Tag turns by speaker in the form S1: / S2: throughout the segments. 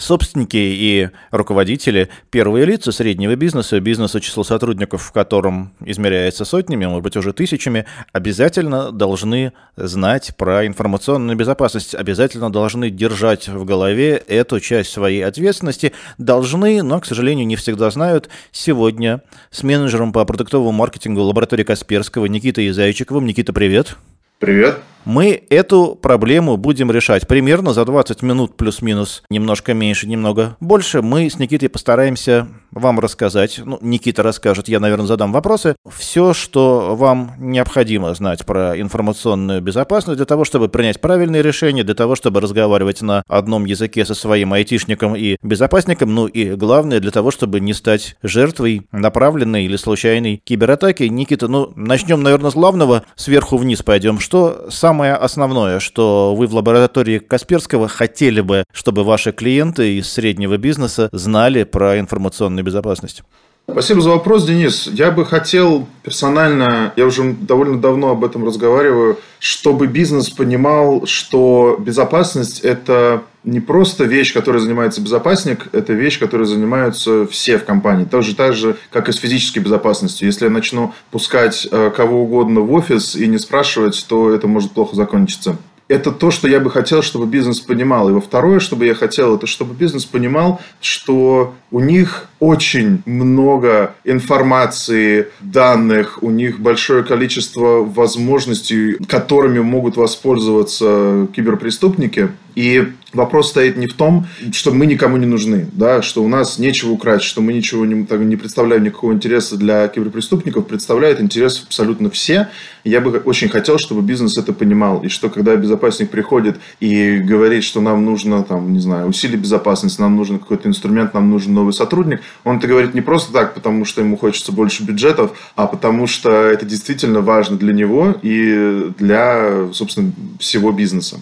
S1: Собственники и руководители, первые лица среднего бизнеса, бизнеса, число сотрудников в котором измеряется сотнями, может быть, уже тысячами, обязательно должны знать про информационную безопасность, обязательно должны держать в голове эту часть своей ответственности, должны, но, к сожалению, не всегда знают. Сегодня с менеджером по продуктовому маркетингу лаборатории Касперского Никитой Зайчиковым. Никита, привет.
S2: Привет.
S1: Мы эту проблему будем решать примерно за 20 минут плюс-минус, немножко меньше, немного больше. Мы с Никитой постараемся вам рассказать, ну, Никита расскажет, я, наверное, задам вопросы, все, что вам необходимо знать про информационную безопасность для того, чтобы принять правильные решения, для того, чтобы разговаривать на одном языке со своим айтишником и безопасником, ну и главное, для того, чтобы не стать жертвой направленной или случайной кибератаки. Никита, ну, начнем, наверное, с главного, сверху вниз пойдем. Что сам самое основное, что вы в лаборатории Касперского хотели бы, чтобы ваши клиенты из среднего бизнеса знали про информационную безопасность?
S2: Спасибо за вопрос, Денис. Я бы хотел персонально, я уже довольно давно об этом разговариваю, чтобы бизнес понимал, что безопасность – это не просто вещь, которой занимается безопасник, это вещь, которой занимаются все в компании. Тоже так же, как и с физической безопасностью. Если я начну пускать э, кого угодно в офис и не спрашивать, то это может плохо закончиться это то, что я бы хотел, чтобы бизнес понимал. И во второе, что бы я хотел, это чтобы бизнес понимал, что у них очень много информации, данных, у них большое количество возможностей, которыми могут воспользоваться киберпреступники. И вопрос стоит не в том, что мы никому не нужны, да, что у нас нечего украсть, что мы ничего не, так, не представляем никакого интереса для киберпреступников, представляет интерес абсолютно все. Я бы очень хотел, чтобы бизнес это понимал, и что когда безопасник приходит и говорит, что нам нужно, там, не знаю, усилить безопасность, нам нужен какой-то инструмент, нам нужен новый сотрудник, он это говорит не просто так, потому что ему хочется больше бюджетов, а потому что это действительно важно для него и для, собственно, всего бизнеса.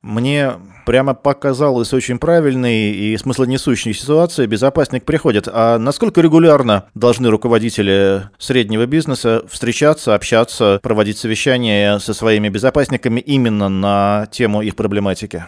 S1: Мне прямо показалась очень правильной и смыслонесущей ситуации. Безопасник приходит. А насколько регулярно должны руководители среднего бизнеса встречаться, общаться, проводить совещания со своими безопасниками именно на тему их проблематики?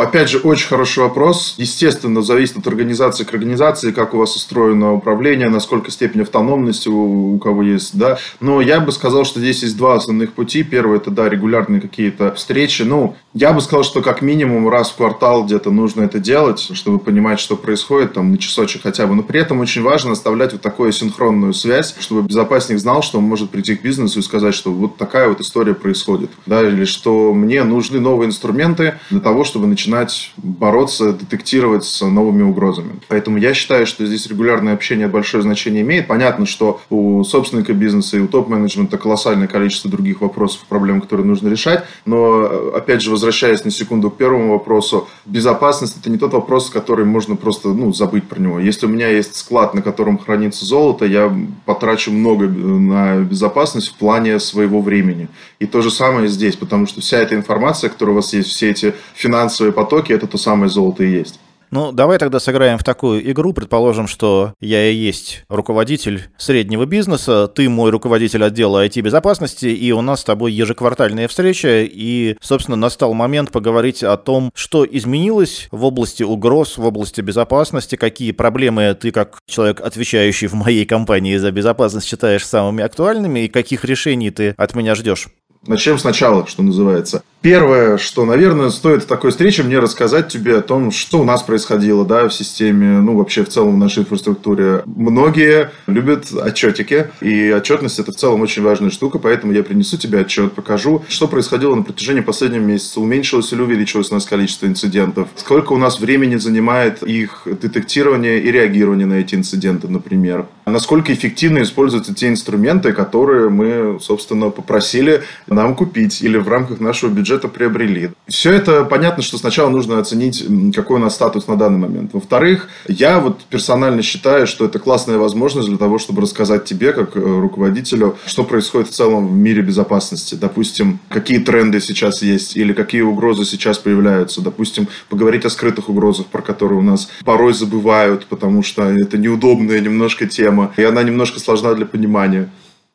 S2: Опять же, очень хороший вопрос. Естественно, зависит от организации к организации, как у вас устроено управление, насколько степень автономности у, у кого есть, да. Но я бы сказал, что здесь есть два основных пути. Первый это, да, регулярные какие-то встречи. Ну, я бы сказал, что как минимум раз в квартал где-то нужно это делать, чтобы понимать, что происходит, там, на часочек хотя бы. Но при этом очень важно оставлять вот такую синхронную связь, чтобы безопасник знал, что он может прийти к бизнесу и сказать, что вот такая вот история происходит, да, или что мне нужны новые инструменты для того, чтобы начинать начинать бороться, детектировать с новыми угрозами. Поэтому я считаю, что здесь регулярное общение большое значение имеет. Понятно, что у собственника бизнеса и у топ-менеджмента колоссальное количество других вопросов, проблем, которые нужно решать. Но, опять же, возвращаясь на секунду к первому вопросу, безопасность – это не тот вопрос, который можно просто ну, забыть про него. Если у меня есть склад, на котором хранится золото, я потрачу много на безопасность в плане своего времени. И то же самое здесь, потому что вся эта информация, которая у вас есть, все эти финансовые потоки, это то самое золото и есть.
S1: Ну, давай тогда сыграем в такую игру. Предположим, что я и есть руководитель среднего бизнеса, ты мой руководитель отдела IT-безопасности, и у нас с тобой ежеквартальная встреча, и, собственно, настал момент поговорить о том, что изменилось в области угроз, в области безопасности, какие проблемы ты, как человек, отвечающий в моей компании за безопасность, считаешь самыми актуальными, и каких решений ты от меня ждешь.
S2: Начнем сначала, что называется. Первое, что, наверное, стоит в такой встрече мне рассказать тебе о том, что у нас происходило да, в системе, ну, вообще в целом в нашей инфраструктуре. Многие любят отчетики, и отчетность – это в целом очень важная штука, поэтому я принесу тебе отчет, покажу, что происходило на протяжении последнего месяца, уменьшилось или увеличилось у нас количество инцидентов, сколько у нас времени занимает их детектирование и реагирование на эти инциденты, например. Насколько эффективно используются те инструменты, которые мы, собственно, попросили нам купить или в рамках нашего бюджета приобрели. Все это понятно, что сначала нужно оценить, какой у нас статус на данный момент. Во-вторых, я вот персонально считаю, что это классная возможность для того, чтобы рассказать тебе, как э, руководителю, что происходит в целом в мире безопасности. Допустим, какие тренды сейчас есть или какие угрозы сейчас появляются. Допустим, поговорить о скрытых угрозах, про которые у нас порой забывают, потому что это неудобная немножко тема, и она немножко сложна для понимания.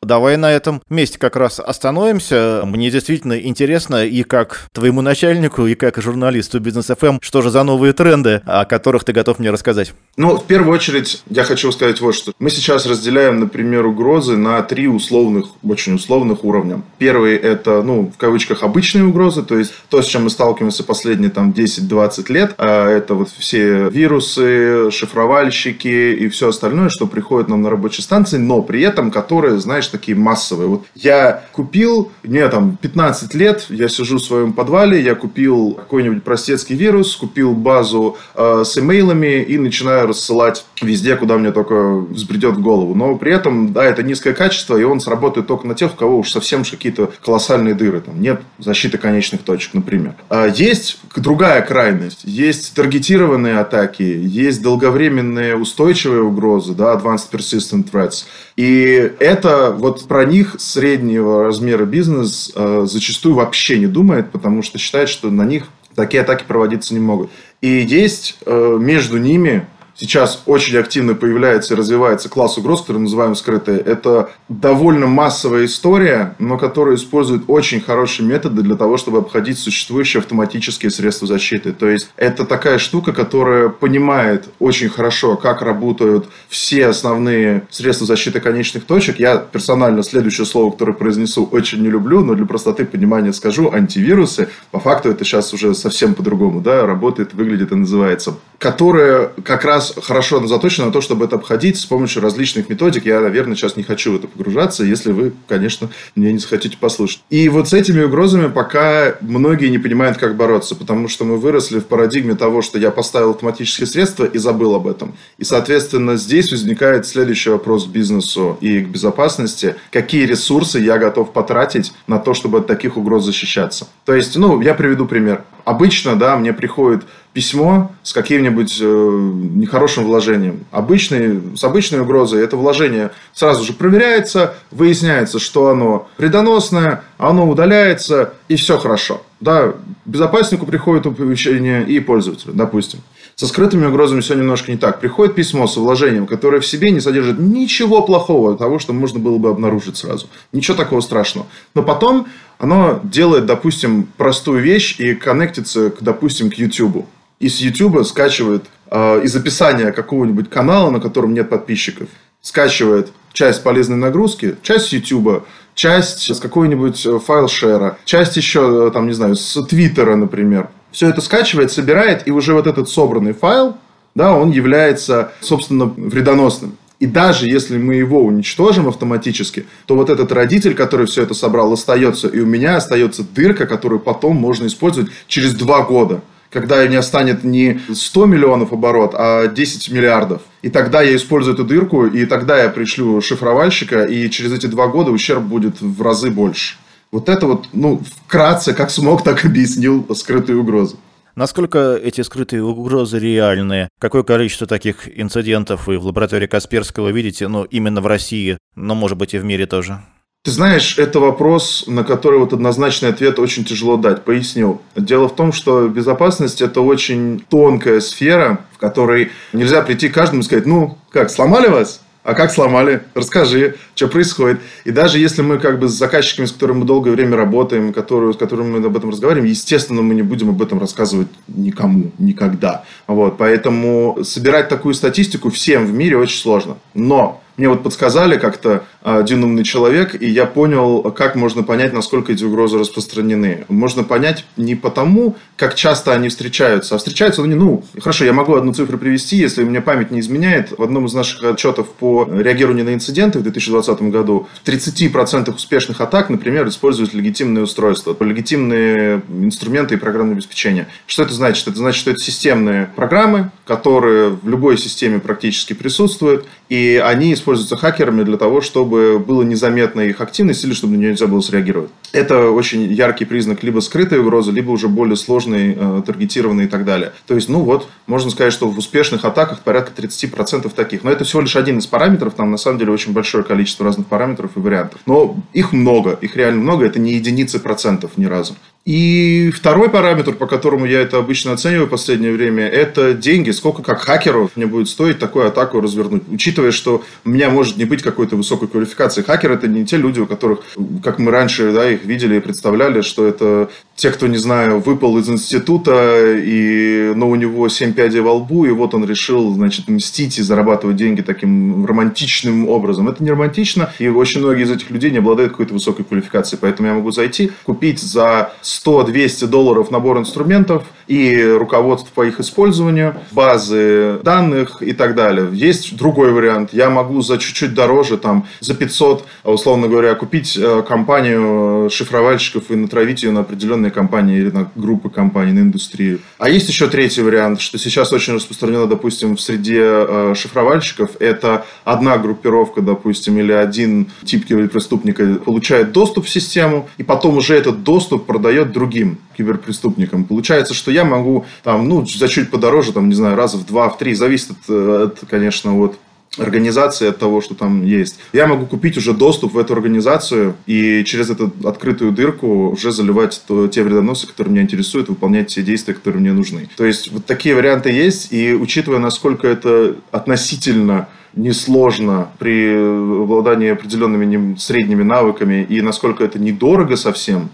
S1: Давай на этом месте как раз остановимся. Мне действительно интересно и как твоему начальнику, и как журналисту Бизнес ФМ, что же за новые тренды, о которых ты готов мне рассказать?
S2: Ну, в первую очередь, я хочу сказать вот что. Мы сейчас разделяем, например, угрозы на три условных, очень условных уровня. Первый – это, ну, в кавычках, обычные угрозы, то есть то, с чем мы сталкиваемся последние там 10-20 лет. А это вот все вирусы, шифровальщики и все остальное, что приходит нам на рабочей станции, но при этом, которые, знаешь, такие массовые. Вот я купил, мне там 15 лет, я сижу в своем подвале, я купил какой-нибудь простецкий вирус, купил базу э, с имейлами и начинаю рассылать везде, куда мне только взбредет в голову. Но при этом, да, это низкое качество, и он сработает только на тех, у кого уж совсем какие-то колоссальные дыры. Там нет защиты конечных точек, например. А есть другая крайность. Есть таргетированные атаки, есть долговременные устойчивые угрозы, да, advanced persistent threats. И это вот про них среднего размера бизнес э, зачастую вообще не думает, потому что считает, что на них такие атаки проводиться не могут. И есть э, между ними сейчас очень активно появляется и развивается класс угроз, который называем скрытые. Это довольно массовая история, но которая использует очень хорошие методы для того, чтобы обходить существующие автоматические средства защиты. То есть это такая штука, которая понимает очень хорошо, как работают все основные средства защиты конечных точек. Я персонально следующее слово, которое произнесу, очень не люблю, но для простоты понимания скажу, антивирусы. По факту это сейчас уже совсем по-другому да, работает, выглядит и называется. Которая как раз нас хорошо заточено на то, чтобы это обходить с помощью различных методик. Я, наверное, сейчас не хочу в это погружаться, если вы, конечно, меня не захотите послушать. И вот с этими угрозами пока многие не понимают, как бороться, потому что мы выросли в парадигме того, что я поставил автоматические средства и забыл об этом. И, соответственно, здесь возникает следующий вопрос к бизнесу и к безопасности. Какие ресурсы я готов потратить на то, чтобы от таких угроз защищаться? То есть, ну, я приведу пример. Обычно, да, мне приходит письмо с каким-нибудь э, нехорошим вложением. Обычный, с обычной угрозой это вложение сразу же проверяется, выясняется, что оно вредоносное, оно удаляется, и все хорошо. Да, безопаснику приходит оповещение и пользователю, допустим. Со скрытыми угрозами все немножко не так. Приходит письмо с вложением, которое в себе не содержит ничего плохого, того, что можно было бы обнаружить сразу. Ничего такого страшного. Но потом оно делает, допустим, простую вещь и коннектится, допустим, к YouTube. И с YouTube скачивает э, из описания какого-нибудь канала, на котором нет подписчиков, скачивает часть полезной нагрузки, часть YouTube, часть с какой-нибудь э, файл-шера, часть еще, э, там, не знаю, с Твиттера, например. Все это скачивает, собирает, и уже вот этот собранный файл, да, он является, собственно, вредоносным. И даже если мы его уничтожим автоматически, то вот этот родитель, который все это собрал, остается. И у меня остается дырка, которую потом можно использовать через два года. Когда у меня станет не 100 миллионов оборот, а 10 миллиардов. И тогда я использую эту дырку, и тогда я пришлю шифровальщика, и через эти два года ущерб будет в разы больше. Вот это вот, ну, вкратце, как смог, так объяснил скрытые угрозы.
S1: Насколько эти скрытые угрозы реальные? Какое количество таких инцидентов вы в лаборатории Касперского видите, ну, именно в России, но, может быть, и в мире тоже?
S2: Ты знаешь, это вопрос, на который вот однозначный ответ очень тяжело дать. Поясню. Дело в том, что безопасность – это очень тонкая сфера, в которой нельзя прийти к каждому и сказать, ну, как, сломали вас? А как сломали? Расскажи, что происходит. И даже если мы как бы с заказчиками, с которыми мы долгое время работаем, которые, с которыми мы об этом разговариваем, естественно, мы не будем об этом рассказывать никому, никогда. Вот, поэтому собирать такую статистику всем в мире очень сложно. Но мне вот подсказали как-то а, один умный человек, и я понял, как можно понять, насколько эти угрозы распространены. Можно понять не потому, как часто они встречаются, а встречаются они, ну, хорошо, я могу одну цифру привести, если у меня память не изменяет. В одном из наших отчетов по реагированию на инциденты в 2020 году в 30% успешных атак, например, используют легитимные устройства, легитимные инструменты и программное обеспечение. Что это значит? Это значит, что это системные программы, которые в любой системе практически присутствуют, и они используются хакерами для того, чтобы было незаметно их активность или чтобы на нее нельзя было среагировать. Это очень яркий признак либо скрытой угрозы, либо уже более сложной, э, таргетированной и так далее. То есть, ну вот, можно сказать, что в успешных атаках порядка 30% таких. Но это всего лишь один из параметров, там на самом деле очень большое количество разных параметров и вариантов. Но их много, их реально много, это не единицы процентов ни разу. И второй параметр, по которому я это обычно оцениваю в последнее время, это деньги. Сколько как хакеру мне будет стоить такую атаку развернуть. Учитывая, что у меня может не быть какой-то высокой квалификации. Хакер это не те люди, у которых, как мы раньше да, их видели и представляли, что это те, кто, не знаю, выпал из института, и, но у него семь пядей во лбу, и вот он решил, значит, мстить и зарабатывать деньги таким романтичным образом. Это не романтично, и очень многие из этих людей не обладают какой-то высокой квалификацией. Поэтому я могу зайти, купить за 100-200 долларов набор инструментов и руководство по их использованию, базы данных и так далее. Есть другой вариант. Я могу за чуть-чуть дороже, там, за 500, условно говоря, купить э, компанию шифровальщиков и натравить ее на определенные компании или на группы компаний, на индустрию. А есть еще третий вариант, что сейчас очень распространено, допустим, в среде э, шифровальщиков. Это одна группировка, допустим, или один тип киберпреступника получает доступ в систему, и потом уже этот доступ продает другим киберпреступникам. Получается, что я могу там, ну, за чуть подороже, там, не знаю, раза в два, в три, зависит от, от конечно, от организации, от того, что там есть. Я могу купить уже доступ в эту организацию и через эту открытую дырку уже заливать то, те вредоносы, которые меня интересуют, выполнять те действия, которые мне нужны. То есть вот такие варианты есть, и учитывая, насколько это относительно несложно при обладании определенными средними навыками и насколько это недорого совсем,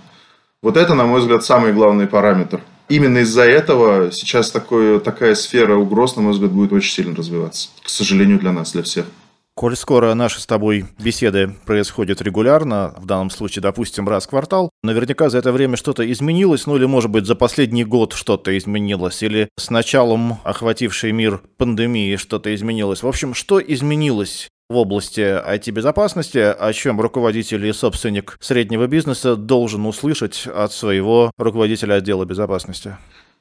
S2: вот это, на мой взгляд, самый главный параметр. Именно из-за этого сейчас такое, такая сфера угроз, на мой взгляд, будет очень сильно развиваться. К сожалению, для нас, для всех.
S1: Коль скоро наши с тобой беседы происходят регулярно, в данном случае, допустим, раз в квартал, наверняка за это время что-то изменилось, ну или, может быть, за последний год что-то изменилось, или с началом охватившей мир пандемии что-то изменилось. В общем, что изменилось в области IT-безопасности, о чем руководитель и собственник среднего бизнеса должен услышать от своего руководителя отдела безопасности?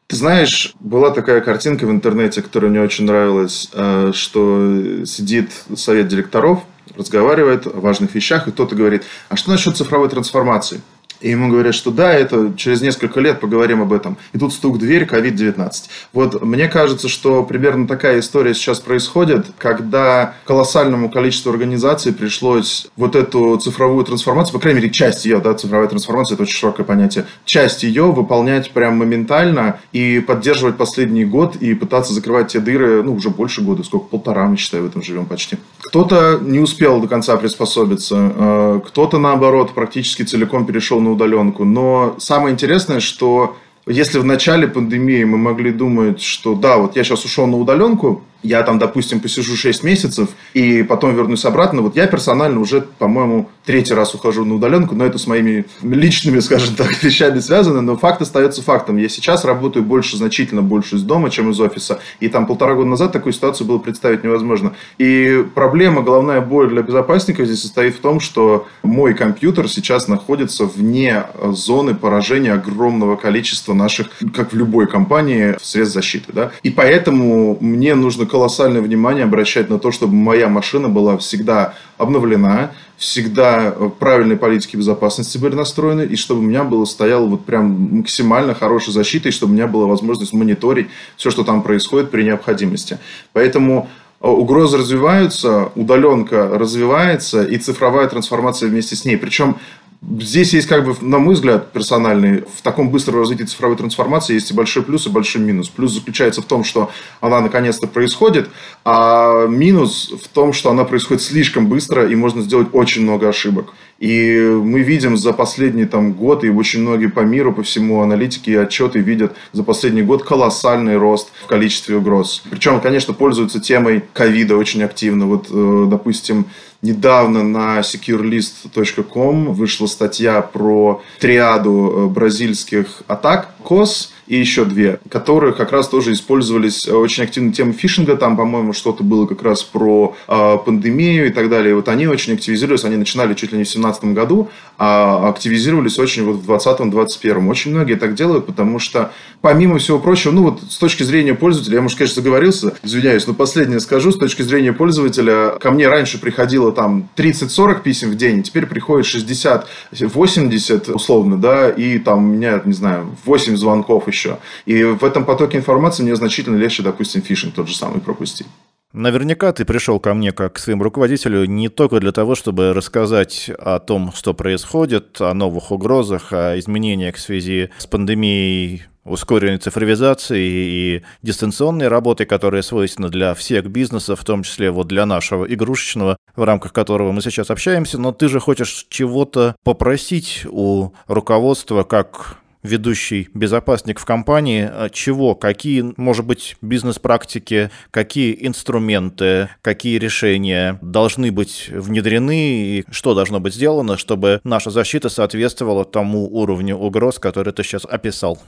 S2: Ты знаешь, была такая картинка в интернете, которая мне очень нравилась, э, что сидит совет директоров, разговаривает о важных вещах, и кто-то говорит, а что насчет цифровой трансформации? И ему говорят, что да, это через несколько лет поговорим об этом. И тут стук в дверь, COVID-19. Вот мне кажется, что примерно такая история сейчас происходит, когда колоссальному количеству организаций пришлось вот эту цифровую трансформацию, по крайней мере, часть ее, да, цифровая трансформация, это очень широкое понятие, часть ее выполнять прям моментально и поддерживать последний год и пытаться закрывать те дыры, ну, уже больше года, сколько, полтора, мы считаю, в этом живем почти. Кто-то не успел до конца приспособиться, э, кто-то, наоборот, практически целиком перешел на удаленку. Но самое интересное, что если в начале пандемии мы могли думать, что да, вот я сейчас ушел на удаленку, я там, допустим, посижу 6 месяцев и потом вернусь обратно. Вот я персонально уже, по-моему, третий раз ухожу на удаленку, но это с моими личными, скажем так, вещами связано, но факт остается фактом. Я сейчас работаю больше, значительно больше из дома, чем из офиса. И там полтора года назад такую ситуацию было представить невозможно. И проблема, головная боль для безопасников здесь состоит в том, что мой компьютер сейчас находится вне зоны поражения огромного количества наших, как в любой компании, средств защиты. Да? И поэтому мне нужно колоссальное внимание обращать на то, чтобы моя машина была всегда обновлена, всегда правильные политики безопасности были настроены, и чтобы у меня было стояло вот прям максимально хорошая защита, и чтобы у меня была возможность мониторить все, что там происходит при необходимости. Поэтому э, угрозы развиваются, удаленка развивается, и цифровая трансформация вместе с ней. Причем Здесь есть, как бы, на мой взгляд, персональный, в таком быстром развитии цифровой трансформации есть и большой плюс, и большой минус. Плюс заключается в том, что она наконец-то происходит, а минус в том, что она происходит слишком быстро, и можно сделать очень много ошибок. И мы видим за последний там, год, и очень многие по миру, по всему аналитики и отчеты видят за последний год колоссальный рост в количестве угроз. Причем, конечно, пользуются темой ковида очень активно. Вот, э, допустим, Недавно на securelist.com вышла статья про триаду э, бразильских атак. КОС и еще две, которые как раз тоже использовались э, очень активно тема фишинга. Там, по-моему, что-то было как раз про э, пандемию и так далее. Вот они очень активизировались, они начинали чуть ли не в 2017 году, а активизировались очень вот в 2020-2021. Очень многие так делают, потому что, помимо всего прочего, ну вот с точки зрения пользователя, я, может, конечно, заговорился, извиняюсь, но последнее скажу, с точки зрения пользователя, ко мне раньше приходило там 30-40 писем в день, теперь приходит 60-80 условно, да, и там у меня, не знаю, 8 звонков еще еще. И в этом потоке информации мне значительно легче, допустим, фишинг тот же самый пропустить.
S1: Наверняка ты пришел ко мне как к своему руководителю не только для того, чтобы рассказать о том, что происходит, о новых угрозах, о изменениях в связи с пандемией ускоренной цифровизации и дистанционной работы, которая свойственна для всех бизнесов, в том числе вот для нашего игрушечного, в рамках которого мы сейчас общаемся, но ты же хочешь чего-то попросить у руководства как ведущий безопасник в компании, а чего, какие, может быть, бизнес-практики, какие инструменты, какие решения должны быть внедрены и что должно быть сделано, чтобы наша защита соответствовала тому уровню угроз, который ты сейчас описал?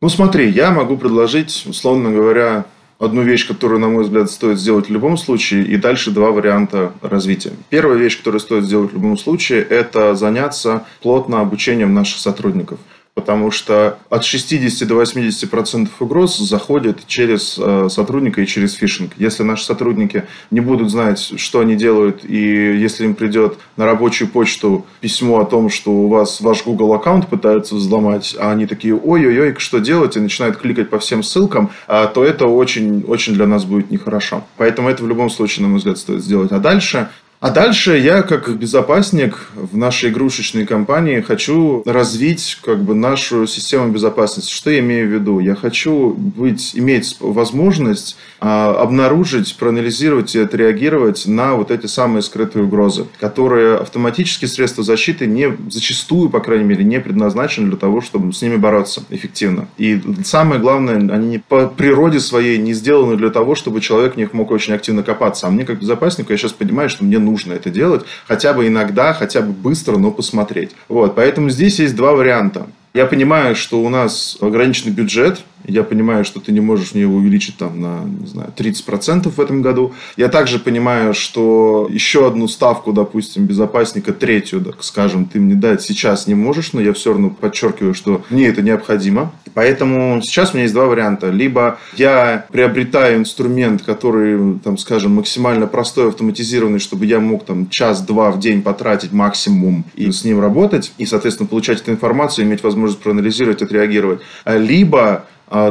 S2: Ну смотри, я могу предложить, условно говоря, одну вещь, которую, на мой взгляд, стоит сделать в любом случае, и дальше два варианта развития. Первая вещь, которую стоит сделать в любом случае, это заняться плотно обучением наших сотрудников – потому что от 60 до 80 процентов угроз заходит через э, сотрудника и через фишинг. Если наши сотрудники не будут знать, что они делают, и если им придет на рабочую почту письмо о том, что у вас ваш Google аккаунт пытаются взломать, а они такие, ой-ой-ой, что делать, и начинают кликать по всем ссылкам, а, то это очень, очень для нас будет нехорошо. Поэтому это в любом случае, на мой взгляд, стоит сделать. А дальше а дальше я, как безопасник в нашей игрушечной компании, хочу развить как бы нашу систему безопасности. Что я имею в виду? Я хочу быть, иметь возможность а, обнаружить, проанализировать и отреагировать на вот эти самые скрытые угрозы, которые автоматические средства защиты не зачастую, по крайней мере, не предназначены для того, чтобы с ними бороться эффективно. И самое главное, они по природе своей не сделаны для того, чтобы человек в них мог очень активно копаться. А мне, как безопаснику, я сейчас понимаю, что мне нужно это делать, хотя бы иногда, хотя бы быстро, но посмотреть. Вот, поэтому здесь есть два варианта. Я понимаю, что у нас ограниченный бюджет, я понимаю, что ты не можешь мне его увеличить там на, не знаю, 30% в этом году. Я также понимаю, что еще одну ставку, допустим, безопасника, третью, так скажем, ты мне дать сейчас не можешь, но я все равно подчеркиваю, что мне это необходимо. Поэтому сейчас у меня есть два варианта. Либо я приобретаю инструмент, который, там, скажем, максимально простой, автоматизированный, чтобы я мог там час-два в день потратить максимум и с ним работать, и, соответственно, получать эту информацию, иметь возможность проанализировать, отреагировать. Либо а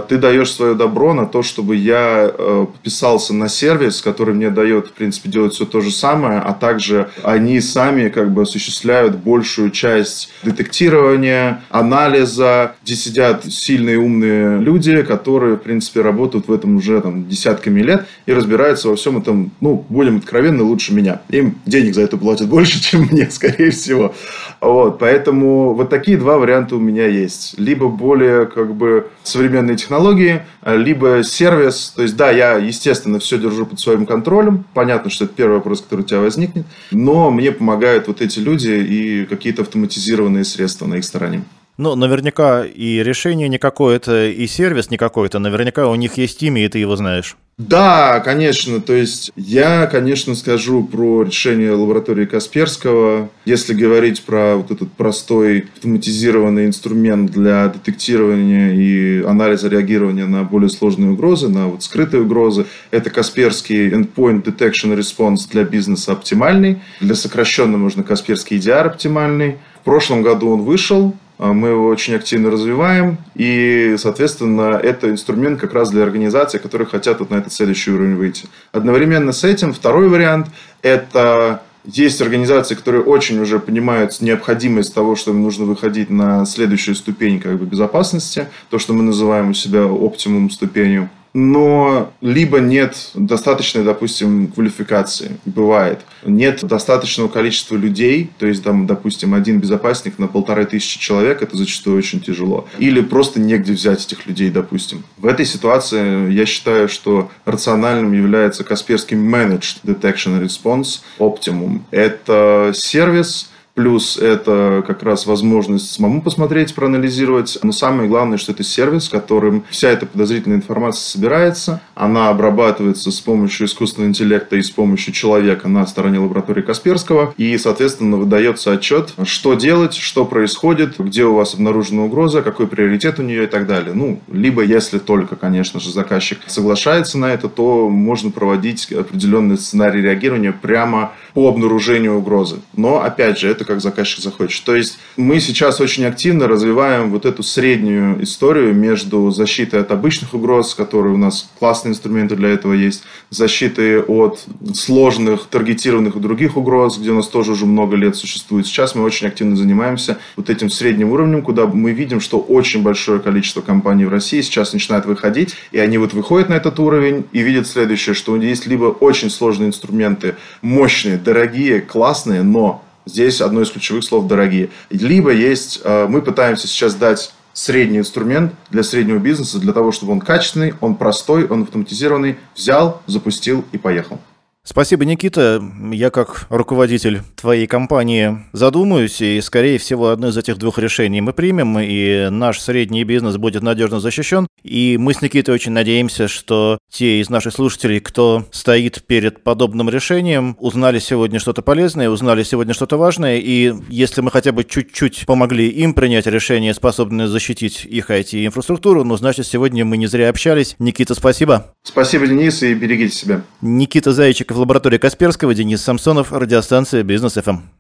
S2: ты даешь свое добро на то, чтобы я э, подписался на сервис, который мне дает, в принципе, делать все то же самое, а также они сами как бы осуществляют большую часть детектирования, анализа, где сидят сильные умные люди, которые, в принципе, работают в этом уже там десятками лет и разбираются во всем этом, ну, будем откровенны, лучше меня. Им денег за это платят больше, чем мне, скорее всего. Вот, поэтому вот такие два варианта у меня есть. Либо более как бы современные технологии, либо сервис. То есть, да, я, естественно, все держу под своим контролем. Понятно, что это первый вопрос, который у тебя возникнет. Но мне помогают вот эти люди и какие-то автоматизированные средства на их стороне.
S1: Ну, наверняка и решение не какое-то, и сервис не какой-то. Наверняка у них есть имя, и ты его знаешь.
S2: Да, конечно. То есть я, конечно, скажу про решение лаборатории Касперского. Если говорить про вот этот простой автоматизированный инструмент для детектирования и анализа реагирования на более сложные угрозы, на вот скрытые угрозы, это Касперский Endpoint Detection Response для бизнеса оптимальный. Для сокращенного можно Касперский EDR оптимальный. В прошлом году он вышел, мы его очень активно развиваем, и, соответственно, это инструмент как раз для организаций, которые хотят вот на этот следующий уровень выйти. Одновременно с этим второй вариант – это есть организации, которые очень уже понимают необходимость того, что им нужно выходить на следующую ступень как бы, безопасности, то, что мы называем у себя оптимум ступенью но либо нет достаточной, допустим, квалификации, бывает. Нет достаточного количества людей, то есть, там, допустим, один безопасник на полторы тысячи человек, это зачастую очень тяжело. Или просто негде взять этих людей, допустим. В этой ситуации я считаю, что рациональным является Касперский Managed Detection Response Optimum. Это сервис, Плюс это как раз возможность самому посмотреть, проанализировать. Но самое главное, что это сервис, которым вся эта подозрительная информация собирается. Она обрабатывается с помощью искусственного интеллекта и с помощью человека на стороне лаборатории Касперского. И, соответственно, выдается отчет, что делать, что происходит, где у вас обнаружена угроза, какой приоритет у нее и так далее. Ну, либо если только, конечно же, заказчик соглашается на это, то можно проводить определенный сценарий реагирования прямо по обнаружению угрозы. Но, опять же, это как заказчик захочет. То есть мы сейчас очень активно развиваем вот эту среднюю историю между защитой от обычных угроз, которые у нас классные инструменты для этого есть, защитой от сложных, таргетированных и других угроз, где у нас тоже уже много лет существует. Сейчас мы очень активно занимаемся вот этим средним уровнем, куда мы видим, что очень большое количество компаний в России сейчас начинает выходить, и они вот выходят на этот уровень и видят следующее, что у них есть либо очень сложные инструменты, мощные, дорогие, классные, но здесь одно из ключевых слов «дорогие». Либо есть, э, мы пытаемся сейчас дать средний инструмент для среднего бизнеса, для того, чтобы он качественный, он простой, он автоматизированный, взял, запустил и поехал.
S1: Спасибо, Никита. Я как руководитель твоей компании задумаюсь, и, скорее всего, одно из этих двух решений мы примем, и наш средний бизнес будет надежно защищен. И мы с Никитой очень надеемся, что те из наших слушателей, кто стоит перед подобным решением, узнали сегодня что-то полезное, узнали сегодня что-то важное, и если мы хотя бы чуть-чуть помогли им принять решение, способное защитить их IT-инфраструктуру, ну, значит, сегодня мы не зря общались. Никита, спасибо.
S2: Спасибо, Денис, и берегите себя.
S1: Никита Зайчиков в лаборатории Касперского, Денис Самсонов, радиостанция «Бизнес ФМ».